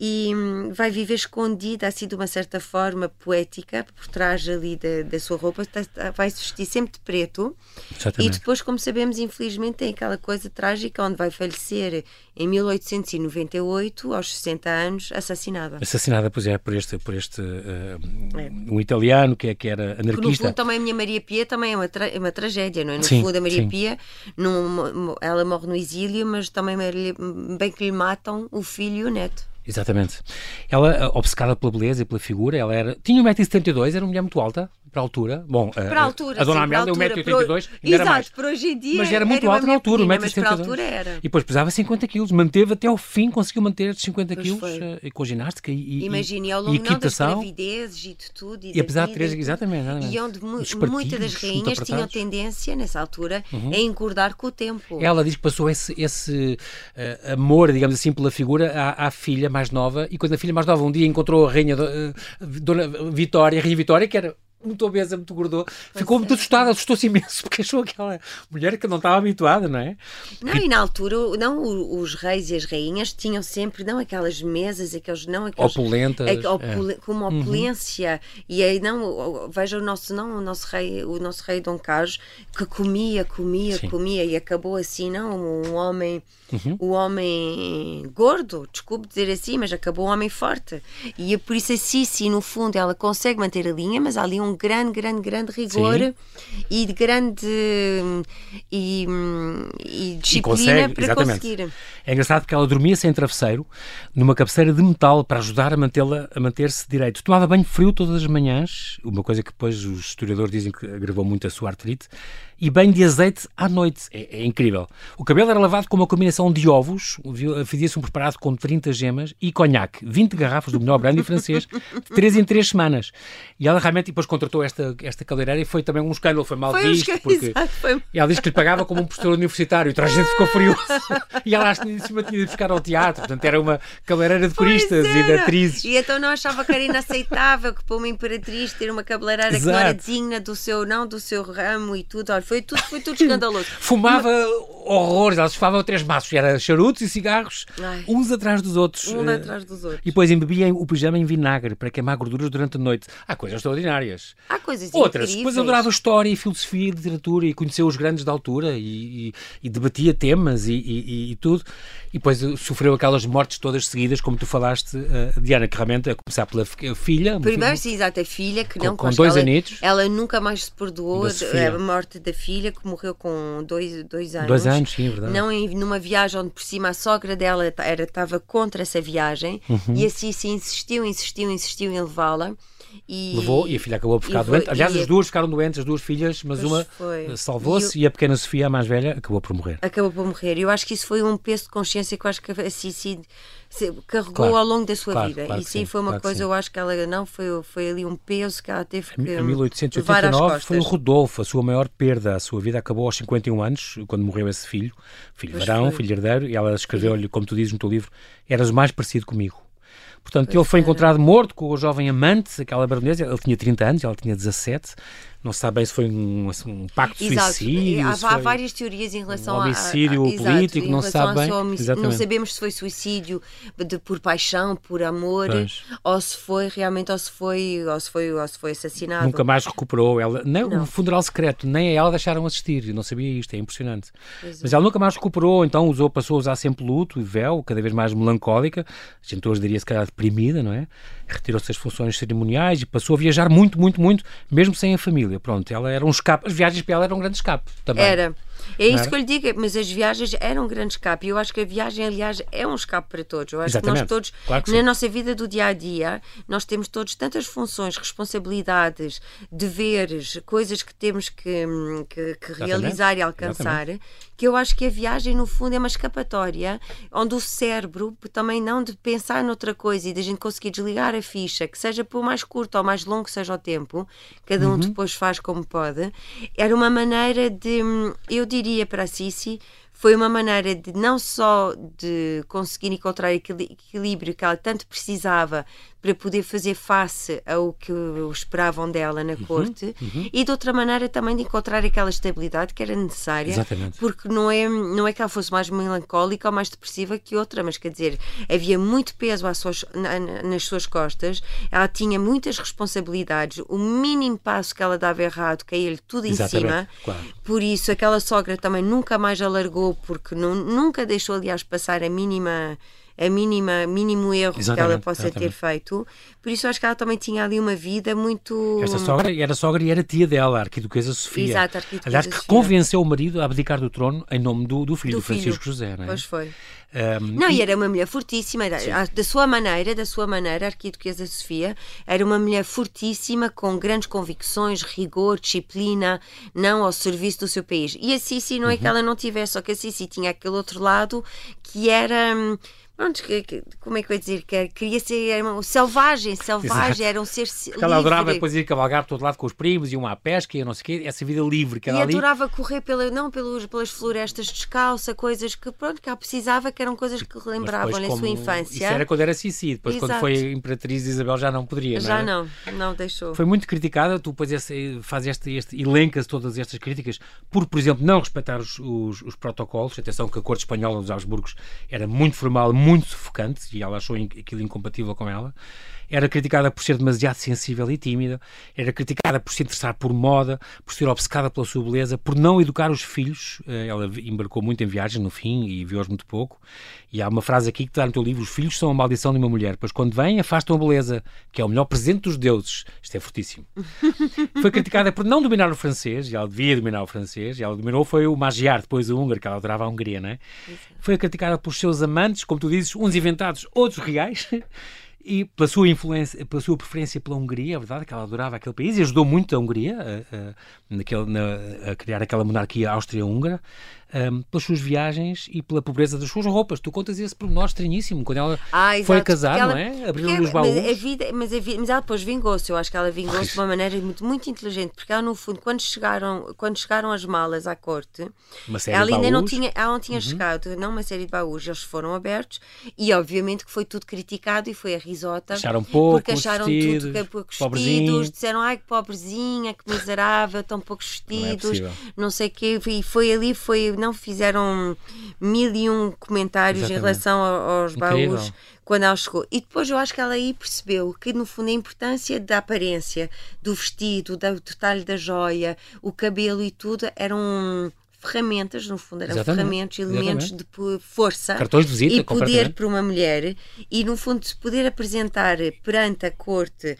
B: E hum, vai viver escondida assim de uma certa forma poética por trás ali da, da sua roupa, vai se vestir sempre de preto e
A: Exatamente.
B: depois, como sabemos, infelizmente tem aquela coisa trágica onde vai falecer em 1898, aos 60 anos, assassinada.
A: Assassinada, pois é, por este, por este eh,
B: É.
A: um italiano que, é, que era
B: Que no
A: anarquista.
B: fundo também a minha Maria Pia também é uma, tra- é uma tragédia, não é? No
A: Sim,
B: fundo a Maria
A: sim.
B: Pia, num- ela morre no exílio, mas também bem que lhe matam o filho e o neto.
A: Exatamente. Ela, eh, obcecada pela beleza e pela figura, ela era. Tinha 1,72m, era uma mulher muito alta, para a altura. Bom, eh,
B: Para a altura,
A: a Dona Amélia,
B: altura,
A: 1,82m,
B: para o-
A: ainda era
B: Exato, por hoje em dia
A: Mas era muito alta na altura,
B: pequenina, mas para a
A: 1,72m.
B: altura era.
A: E depois pesava 50 quilos, manteve até ao fim, conseguiu manter estes 50
B: Pois
A: quilos
B: foi.
A: eh, com ginástica e,
B: Imagine,
A: e,
B: ao longo não das gravidezes e de tudo. E,
A: E apesar de três- exatamente, exatamente.
B: E onde muitas das rainhas tinham.
A: Uhum.
B: tendência, nessa altura, a engordar com o tempo.
A: Ela diz que passou esse, esse amor, digamos assim, pela figura à filha mais nova. E quando a filha mais nova um dia encontrou a rainha eh, Dona Vitória, a rainha Vitória, que era muito obesa, muito gordo, ficou
B: é.
A: muito assustada, assustou-se imenso, porque achou aquela mulher que não estava habituada, não é?
B: Não, e na altura, não, os reis e as rainhas tinham sempre, não aquelas mesas, aqueles, não aqueles...
A: Opulentas,
B: é,
A: é. Uhum.
B: opule- Com uma opulência. E aí, não, veja o nosso, não, o nosso rei, o nosso rei Dom Carlos, que comia, comia,
A: Sim.
B: comia, e acabou assim, não, um homem,
A: Uhum.
B: um homem gordo, desculpe dizer assim, mas acabou um homem forte. E é por isso a Sissi, no fundo, ela consegue manter a linha, mas há ali um com grande, grande, grande rigor Sim. e de grande e, e disciplina e consegue, para exatamente. conseguir.
A: É engraçado porque ela dormia sem travesseiro, numa cabeceira de metal para ajudar a mantê-la a manter-se direito. Tomava banho frio todas as manhãs, uma coisa que depois os historiadores dizem que agravou muito a sua artrite e banho de azeite à noite. É, é, incrível. O cabelo era lavado com uma combinação de ovos, fazia-se um preparado com 30 gemas e conhaque, 20 garrafas do melhor brandy [laughs] francês, de 3 em 3 semanas. E ela realmente depois contratou esta, esta cabeleireira e foi também um escândalo, foi mal foi visto. Um porque exato, foi... Ela disse que lhe pagava como um professor universitário e toda a gente ficou furioso. [laughs] e ela em cima tinha de buscar ao teatro, portanto era uma cabeleireira de coristas e de atrizes.
B: E então não achava que era inaceitável que para uma imperatriz ter uma cabeleireira Exato. que não era digna do seu, não do seu ramo e tudo. Olha, foi tudo, foi tudo [laughs] escandaloso.
A: Fumava horrores, ela fumava três maços, era charutos e cigarros, Ai. uns atrás dos outros.
B: Um uh, atrás dos outros.
A: E depois embebia o pijama em vinagre para queimar gorduras durante a noite. Há coisas extraordinárias.
B: Há coisas
A: Outras.
B: Incríveis.
A: Depois adorava história e filosofia e literatura e conheceu os grandes da altura e, e, e debatia temas e, e, tudo. E depois sofreu aquelas mortes todas seguidas, como tu falaste, uh, Diana, que realmente, a começar pela filha.
B: Primeiro, sim, exato, a filha, que não
A: com, com dois
B: ela,
A: anitos.
B: Ela nunca mais se perdoou a morte da filha, que morreu com dois, dois anos.
A: Dois anos, sim, é verdade.
B: Não em, numa viagem onde por cima a sogra dela era, estava contra essa viagem uhum. e assim se insistiu, insistiu, insistiu em levá-la.
A: E... Levou e a filha acabou por ficar doente. Aliás, as duas ficaram doentes, as duas filhas, mas uma salvou-se e, e, a pequena Sofia, a mais velha, acabou por morrer.
B: Acabou por morrer. Eu acho que isso foi um peso de consciência que eu acho que a Cici carregou claro, ao longo da sua claro, vida. Claro e sim, sim, foi uma coisa, eu acho que ela não foi, foi ali um peso que ela teve que. Em 1889
A: foi o Rodolfo, a sua maior perda. A sua vida acabou aos 51 anos, quando morreu esse filho, filho pois varão, foi. filho herdeiro, e ela escreveu-lhe, como tu dizes no teu livro, eras o mais parecido comigo. Portanto, pois ele foi encontrado morto com o jovem amante, aquela baronesa, ele tinha 30 anos, ela tinha 17, não se sabe bem se foi um, assim, um pacto de suicídio.
B: Há, há várias teorias em relação
A: um homicídio a, a, político, não se sabe bem.
B: Não sabemos se foi suicídio de, por paixão, por amor, pois. ou se foi realmente, ou se foi, ou se foi, ou se foi assassinado.
A: Nunca mais recuperou. Ela, nem não. o funeral secreto, nem a ela deixaram assistir. Eu não sabia isto, é impressionante. Mas ela nunca mais recuperou, então usou, passou a usar sempre luto e véu, cada vez mais melancólica. A gente hoje diria se calhar deprimida, não é? Retirou-se das funções cerimoniais e passou a viajar muito, muito, muito, mesmo sem a família. Pronto, ela era um escape. As viagens para ela eram um grande escape também.
B: Era. É isso que eu lhe digo, mas as viagens eram um grande escape. E eu acho que a viagem, aliás, é um escape para todos. Eu acho Exatamente. que nós todos, claro que na nossa vida do dia a dia, nós temos todos tantas funções, responsabilidades, deveres, coisas que temos que, que, que realizar e alcançar, Exatamente. que eu acho que a viagem, no fundo, é uma escapatória onde o cérebro também não de pensar noutra coisa e da gente conseguir desligar a ficha, que seja por mais curto ou mais longo que seja o tempo, cada um uhum. depois faz como pode, era uma maneira de. Eu diria para a Cici foi uma maneira de não só de conseguir encontrar aquele equilíbrio que ela tanto precisava para poder fazer face ao que esperavam dela na uhum, corte uhum. e de outra maneira também de encontrar aquela estabilidade que era necessária
A: Exatamente.
B: porque não é não é que ela fosse mais melancólica ou mais depressiva que outra mas quer dizer havia muito peso suas, na, nas suas costas ela tinha muitas responsabilidades o mínimo passo que ela dava errado caía-lhe tudo em
A: Exatamente.
B: cima
A: claro.
B: por isso aquela sogra também nunca mais alargou porque não, nunca deixou aliás passar a mínima a mínima, mínimo erro exatamente, que ela possa exatamente. ter feito. Por isso acho que ela também tinha ali uma vida muito.
A: Esta sogra era sogra e era tia dela, a arquiduquesa Sofia.
B: Exato, a arquiduquesa
A: Aliás, que convenceu o marido a abdicar do trono em nome do, do filho, do, do Francisco
B: filho.
A: José, não é?
B: Pois foi. Um, não, e... era uma mulher fortíssima, da, da sua maneira, da sua maneira, a arquiduquesa Sofia era uma mulher fortíssima, com grandes convicções, rigor, disciplina, não ao serviço do seu país. E a Sissi não é que uhum. ela não tivesse, só que a Sissi tinha aquele outro lado que era hum, Pronto, como é que eu ia dizer? Que queria ser era um selvagem, selvagem, Exato. era um ser Porque livre.
A: ela adorava depois ir cavalgar todo lado com os primos, iam à pesca e não sei o quê, essa vida livre que
B: era
A: e
B: ali. E adorava correr pela, não pelos, pelas florestas descalça, coisas que, pronto, que ela precisava, que eram coisas que lembravam na sua infância.
A: Isso era quando era Sissi, depois Exato. quando foi Imperatriz Isabel já não poderia,
B: não Já
A: não,
B: não deixou.
A: Foi muito criticada, tu depois fazes este, este elencas todas estas críticas por, por exemplo, não respeitar os, os, os protocolos. Atenção que a corte espanhola dos Habsburgos era muito formal, muito sufocante e ela achou aquilo incompatível com ela. Era criticada por ser demasiado sensível e tímida, era criticada por se interessar por moda, por ser obcecada pela sua beleza, por não educar os filhos. Eh, ela embarcou muito em viagens no fim e viu-os muito pouco. E há uma frase aqui que está no teu livro: os filhos são a maldição de uma mulher, pois quando vêm afastam a beleza, que é o melhor presente dos deuses. Isto é fortíssimo. [laughs] foi criticada por não dominar o francês, e ela devia dominar o francês, e ela dominou foi o Magyar, depois o húngaro, que ela adorava a Hungria, não é? Foi criticada pelos seus amantes, como tu dizes, uns inventados, outros reais. [laughs] e pela sua influência, pela sua preferência pela Hungria, é verdade que ela adorava aquele país e ajudou muito a Hungria a, a, naquele, na, a criar aquela monarquia áustria-húngara um, pelas suas viagens e pela pobreza das suas roupas. Tu contas esse pormenor estranhíssimo, quando ela ah, foi casar, ela, não é? Abriu-lhe os baús.
B: Mas a, vida, mas, a vida, mas ela depois vingou-se, eu acho que ela vingou-se de uma maneira muito, muito inteligente, porque ela, no fundo, quando chegaram, quando chegaram as malas à corte, ela ainda não tinha, ela não tinha uhum. chegado, não uma série de baús, eles foram abertos e, obviamente, que foi tudo criticado e foi a risota.
A: Acharam pouco,
B: porque acharam vestidos, tudo que é poucos vestidos, disseram, ai que pobrezinha, que miserável, tão poucos vestidos, não, é não sei o quê, e foi ali, foi não fizeram mil e um comentários Exatamente. em relação aos Incrível. baús quando ela chegou. E depois eu acho que ela aí percebeu que, no fundo, a importância da aparência, do vestido, do detalhe da joia, o cabelo e tudo eram ferramentas, no fundo, eram Exatamente. ferramentas, elementos Exatamente. de força
A: Cartões de visita,
B: e poder para uma mulher e, no fundo, se poder apresentar perante a corte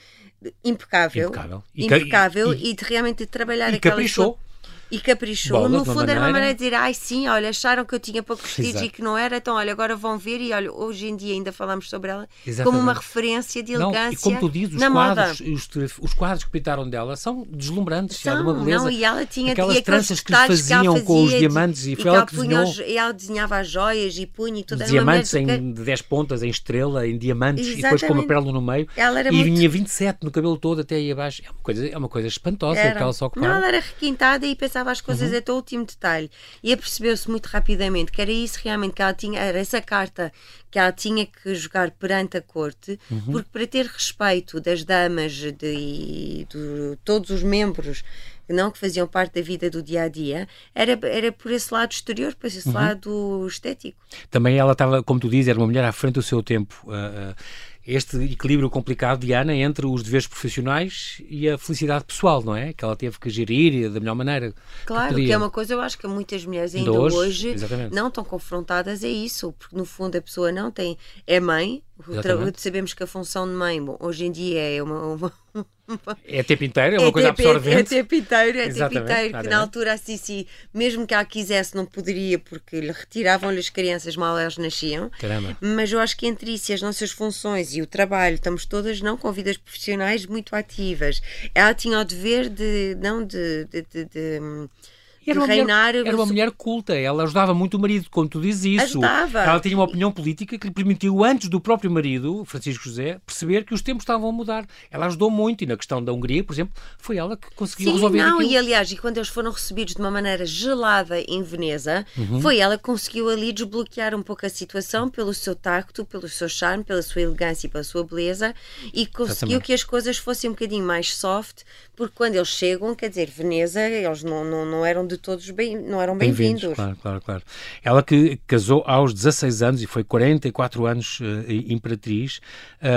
B: impecável, impecável, e, impecável e, e, e de realmente trabalhar
A: e aquela caprichou. Sua
B: e caprichou. no fundo era uma maneira de dizer, ai sim, olha, acharam que eu tinha pouco vestidos e que não era, então olha, agora vão ver e olha, hoje em dia ainda falamos sobre ela Exatamente. como uma referência de elegância. Não, e
A: como tu dizes, os quadros, os, os, quadros que pintaram dela são deslumbrantes, são, de uma beleza.
B: Não, e ela tinha
A: aquelas tranças que lhe faziam fazia, com os diamantes e, e foi ela que desenhou. Os,
B: e ela desenhava as joias e punha e tudo.
A: Diamantes em 10 pontas, em estrela, em diamantes Exatamente. e depois com uma pérola no meio. Ela era e muito... vinha 27 no cabelo todo até aí abaixo. É uma coisa, é uma coisa espantosa era. que ela só ocupava.
B: Não, ela era requintada e pensava as coisas uhum. até último detalhe. E apercebeu-se muito rapidamente que era isso realmente que ela tinha, era essa carta que ela tinha que jogar perante a corte, uhum. porque para ter respeito das damas de, de, de todos os membros não que faziam parte da vida do dia a dia, era, era por esse lado exterior, por esse uhum. lado estético.
A: Também ela estava, como tu dizes, era uma mulher à frente do seu tempo. Uh, uh este equilíbrio complicado, Diana, entre os deveres profissionais e a felicidade pessoal, não é? Que ela teve que gerir da melhor maneira.
B: Claro, que, que é uma coisa, eu acho que muitas mulheres ainda hoje, hoje não estão confrontadas a isso, porque no fundo a pessoa não tem. É mãe, sabemos que a função de mãe, bom, hoje em dia é uma, uma
A: é tempo inteiro, é uma é coisa tempo, absorvente.
B: É tempo inteiro, é tempo inteiro. Que na altura a Cici, mesmo que ela quisesse, não poderia, porque lhe retiravam-lhe as crianças mal elas nasciam.
A: Caramba.
B: Mas eu acho que entre isso e as nossas funções e o trabalho, estamos todas não com vidas profissionais muito ativas. Ela tinha o dever de, não de, de, de, de
A: era uma, reinar, mulher, era uma mulher culta, ela ajudava muito o marido, como tu dizes isso.
B: Ajudava.
A: Ela tinha uma opinião política que lhe permitiu, antes do próprio marido, Francisco José, perceber que os tempos estavam a mudar. Ela ajudou muito e na questão da Hungria, por exemplo, foi ela que conseguiu
B: Sim,
A: resolver
B: não,
A: aquilo.
B: e aliás, e quando eles foram recebidos de uma maneira gelada em Veneza, uhum. foi ela que conseguiu ali desbloquear um pouco a situação pelo seu tacto, pelo seu charme, pela sua elegância e pela sua beleza e conseguiu que as coisas fossem um bocadinho mais soft, porque quando eles chegam, quer dizer, Veneza, eles não, não, não eram de todos bem não eram bem-vindos. Bem
A: claro, claro, claro. Ela que casou aos 16 anos e foi 44 anos uh, imperatriz.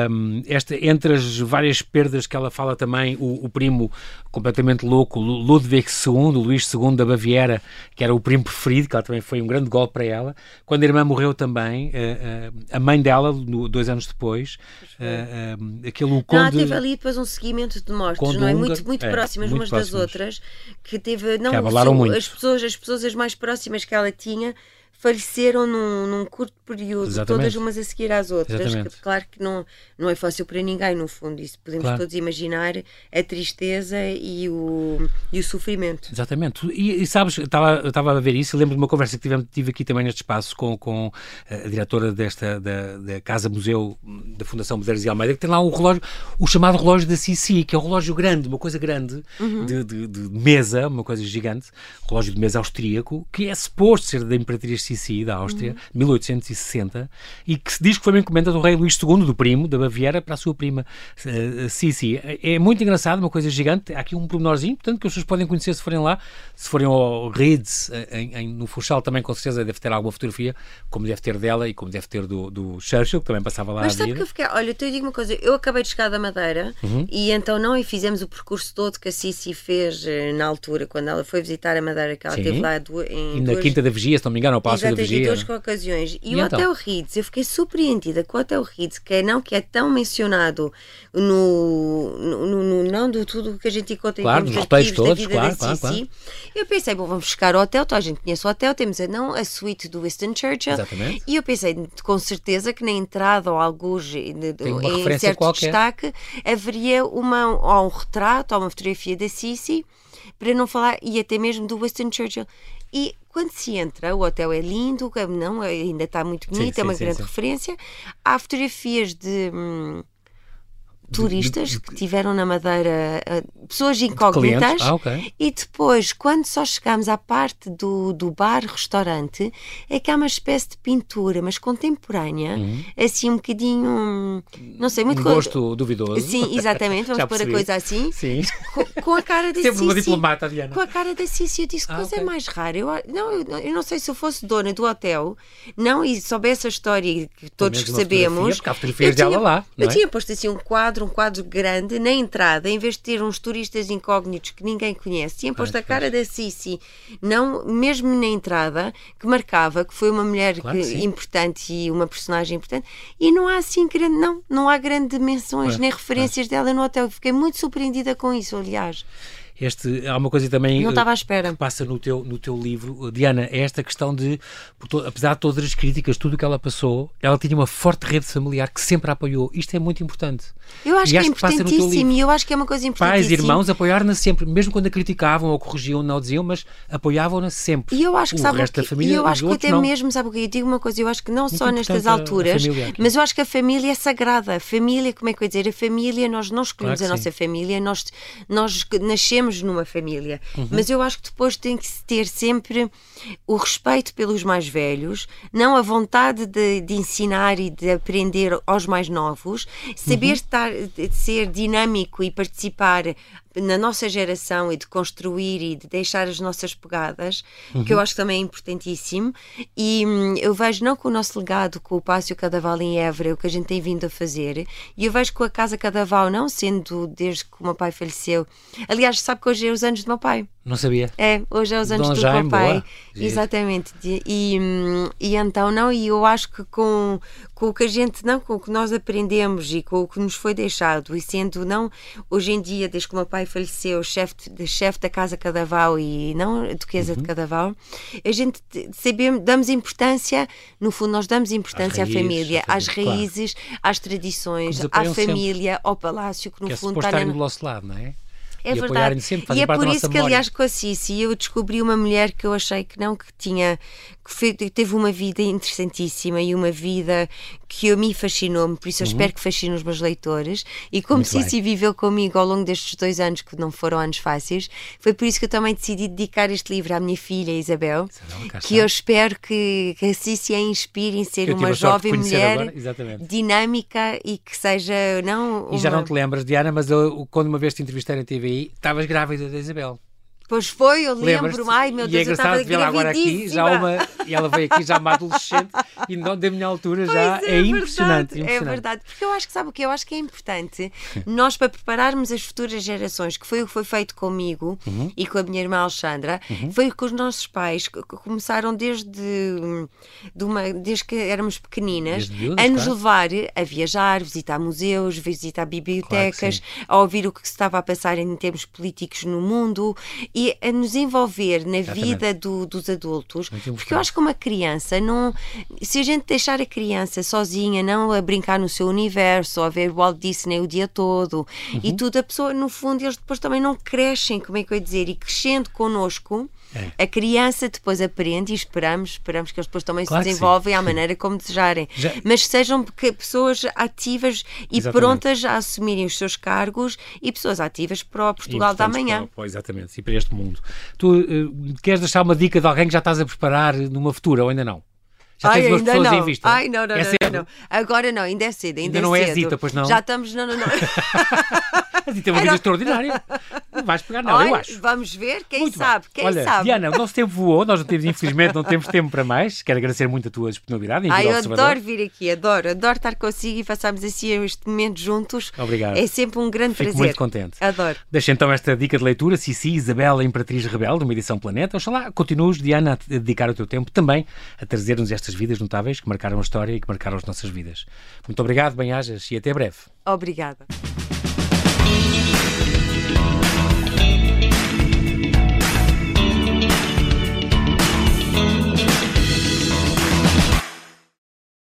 A: Um, esta, entre as várias perdas que ela fala também, o, o primo completamente louco, Ludwig II, Luís II da Baviera, que era o primo preferido, que ela também foi um grande gol para ela. Quando a irmã morreu também, uh, uh, a mãe dela, no, dois anos depois, uh, aquele conde...
B: Não, teve ali depois um seguimento de mortes, não é? Muito, muito é, próximas muito umas das outras, que teve... Não,
A: que muito.
B: As pessoas, as pessoas as mais próximas que ela tinha faleceram num, num curto período, Exatamente. todas umas a seguir às outras. Que, claro que não, não é fácil para ninguém, no fundo, isso podemos claro. todos imaginar a tristeza e o, e o sofrimento.
A: Exatamente. E, e sabes, estava, estava a ver isso, lembro de uma conversa que tivemos, tive aqui também neste espaço com, com a diretora desta da, da Casa Museu da Fundação Medeiros e Almeida, que tem lá um relógio, o chamado relógio da Sissi, que é um relógio grande, uma coisa grande, uhum. de, de, de, mesa, uma coisa gigante, relógio de mesa austríaco, que é suposto ser da Imperatriz Sissi, da Áustria, uhum. 1860, e que se diz que foi uma encomenda do rei Luís II, do primo, da Baviera, para a sua prima uh, Sissi. É muito engraçado, uma coisa gigante. Há aqui um pormenorzinho, portanto, que as pessoas podem conhecer se forem lá. Se forem ao Reeds, em, em, no Funchal, também com certeza deve ter alguma fotografia, como deve ter dela e como deve ter do, do Churchill, que também passava lá
B: Mas sabe
A: vida.
B: que eu fiquei, olha, eu te digo uma coisa, eu acabei de chegar da Madeira uhum. e então não e fizemos o percurso todo que a Sissi fez eh, na altura, quando ela foi visitar a Madeira, que ela esteve lá em.
A: E na
B: duas...
A: Quinta da Vigia, se não me engano, ao Palácio da Vigia.
B: Duas ocasiões. E, e o então? Hotel Ritz, eu fiquei surpreendida com o Hotel Ritz, que é, não que é tão mencionado no, no, no, não de tudo que a gente encontra
A: claro,
B: em
A: termos todos,
B: da vida
A: claro,
B: da
A: claro,
B: Sissi. Claro. Eu pensei, bom, vamos buscar o hotel, a gente conhece o hotel, temos a, não, a suíte do Winston Churchill.
A: Exatamente.
B: E eu pensei, com certeza, que na entrada ou alguns em certo
A: qualquer.
B: destaque haveria uma, ou um retrato ou uma fotografia da Sissi para não falar, e até mesmo do Winston Churchill. E quando se entra, o hotel é lindo, não, ainda está muito bonito, sim, é uma sim, grande sim, referência. Há fotografias de. Hum, turistas de, de, que tiveram na Madeira, eh, pessoas incógnitas,
A: ah, okay.
B: e depois, quando só chegamos à parte do, do bar-restaurante, é que há uma espécie de pintura, mas contemporânea, uhum. assim um bocadinho, não sei, muito...
A: Um gosto duvidoso.
B: Sim, exatamente, [laughs] vamos pôr a coisa assim,
A: Sim.
B: Com, com a cara da [laughs]
A: Sempre
B: Cici.
A: uma diplomata, Diana.
B: Com a cara da Cici, eu disse, ah, coisa okay. mais rara, eu, não, eu, eu, não sei se eu fosse dona do hotel, não, e soubesse a história que todos sabemos...
A: Porque há fotografias dela lá,
B: Eu é? tinha posto assim um quadro quadro, um quadro grande na entrada, em vez de ter uns turistas incógnitos que ninguém conhece, tinha posto a cara da Sissi, não, mesmo na entrada, que marcava que foi uma mulher
A: claro
B: que, importante e uma personagem importante, e não há assim grande, não, não há grandes menções nem referências dela no hotel. Fiquei muito surpreendida com isso, aliás.
A: Este, há uma coisa também
B: não estava à espera.
A: que passa no teu, no teu livro, Diana, é esta questão de, apesar de todas as críticas, tudo o que ela passou, ela tinha uma forte rede familiar que sempre a apoiou. Isto é muito importante.
B: Eu acho e que é importantíssimo e eu acho que é uma coisa importante.
A: Pais irmãos apoiaram-na sempre, mesmo quando a criticavam ou corrigiam, não diziam, mas apoiavam-na sempre.
B: E eu acho que,
A: o
B: sabe,
A: resto da família,
B: eu acho que até
A: não.
B: mesmo, sabe o que eu digo uma coisa, eu acho que não
A: muito
B: só nestas alturas, mas eu acho que a família é sagrada. A família, como é que eu ia dizer? A família, nós não escolhemos
A: claro
B: a nossa
A: sim.
B: família, nós, nós nascemos numa família.
A: Uhum.
B: Mas eu acho que depois tem que ter sempre o respeito pelos mais velhos, não a vontade de, de ensinar e de aprender aos mais novos, saber uhum. estar, ser dinâmico e participar na nossa geração e de construir e de deixar as nossas pegadas, uhum. que eu acho que também é importantíssimo. E hum, eu vejo não com o nosso legado, com o Pássio Cadaval em Évora, o que a gente tem vindo a fazer, e eu vejo com a Casa Cadaval, não sendo desde que o meu pai faleceu. Aliás, sabe que hoje é os anos do meu pai.
A: Não sabia.
B: É, hoje é os anos Dom do Jaime, meu pai. Boa. Exatamente. E, e então, não, e eu acho que com, com o que a gente, não, com o que nós aprendemos e com o que nos foi deixado, e sendo, não, hoje em dia, desde que o meu pai faleceu, chefe de chefe da Casa Cadaval e não a Duquesa uhum. de Cadaval, a gente sabemos, damos importância, no fundo, nós damos importância
A: raízes,
B: à família, às raízes, claro. às tradições, à família, sempre. ao palácio, que no
A: que
B: fundo
A: é está. do nosso lado, não é?
B: É
A: e
B: verdade.
A: Sempre,
B: e é por isso que,
A: memória.
B: aliás, com a Cici eu descobri uma mulher que eu achei que não, que tinha, que foi, teve uma vida interessantíssima e uma vida que a mim fascinou-me, por isso eu uhum. espero que fascine os meus leitores. E como Muito bem. viveu comigo ao longo destes dois anos, que não foram anos fáceis, foi por isso que eu também decidi dedicar este livro à minha filha Isabel,
A: Isabel
B: que eu espero que, que a Cici a inspire em ser uma jovem mulher dinâmica e que seja. Não,
A: uma... E já não te lembras, Diana, mas eu, quando uma vez te entrevistei na Estavas grávida da Isabel.
B: Pois foi, eu lembro-me. Ai meu Deus,
A: e é
B: eu estava
A: agora aqui, já uma, e ela veio aqui já uma adolescente e não da minha altura já
B: pois
A: é, é impressionante,
B: impressionante. É verdade, porque eu acho que sabe o que? Eu acho que é importante nós para prepararmos as futuras gerações, que foi o que foi feito comigo
A: uhum.
B: e com a minha irmã Alexandra,
A: uhum.
B: foi que os nossos pais que começaram desde, de uma, desde que éramos pequeninas a nos
A: claro.
B: levar a viajar, visitar museus, visitar bibliotecas,
A: claro
B: a ouvir o que se estava a passar em termos políticos no mundo e a nos envolver na
A: Exatamente.
B: vida do, dos adultos, porque eu acho que uma criança não. Se a gente deixar a criança sozinha, não a brincar no seu universo, ou a ver Walt Disney o dia todo
A: uhum.
B: e tudo, a pessoa, no fundo, eles depois também não crescem, como é que eu ia dizer, e crescendo connosco É. A criança depois aprende e esperamos, esperamos que eles depois também claro se desenvolvem à maneira como desejarem. Já... Mas que sejam pessoas ativas e Exatamente. prontas a assumirem os seus cargos e pessoas ativas para o Portugal da manhã.
A: Para, exatamente, e para este mundo. Tu uh, queres deixar uma dica de alguém que já estás a preparar numa futura ou ainda não? Já
B: Ai,
A: tens duas pessoas
B: não.
A: em vista?
B: Ai, não, não, é não, não, Agora não, ainda é cedo. Ainda,
A: ainda
B: é
A: não
B: cedo.
A: é zita, pois não?
B: Já estamos, não, não, não. [laughs]
A: Mas [laughs] tem uma vida extraordinária. Não vais pegar, não, Olha, eu acho.
B: Vamos ver, quem muito sabe, quem
A: Olha,
B: sabe.
A: Diana, o nosso tempo voou, nós não temos, infelizmente, não temos tempo para mais. Quero agradecer muito a tua disponibilidade.
B: Ai, eu adoro vir aqui, adoro, adoro estar consigo e passarmos assim este momento juntos.
A: Obrigado.
B: É sempre um grande
A: Fico
B: prazer.
A: muito contente.
B: Adoro.
A: Deixa então esta dica de leitura, Cici, Isabela, Imperatriz Rebelde, uma edição Planeta. Oxalá continues, Diana, a dedicar o teu tempo também a trazer-nos estas vidas notáveis que marcaram a história e que marcaram as nossas vidas. Muito obrigado, bem-ajas e até breve.
B: Obrigada.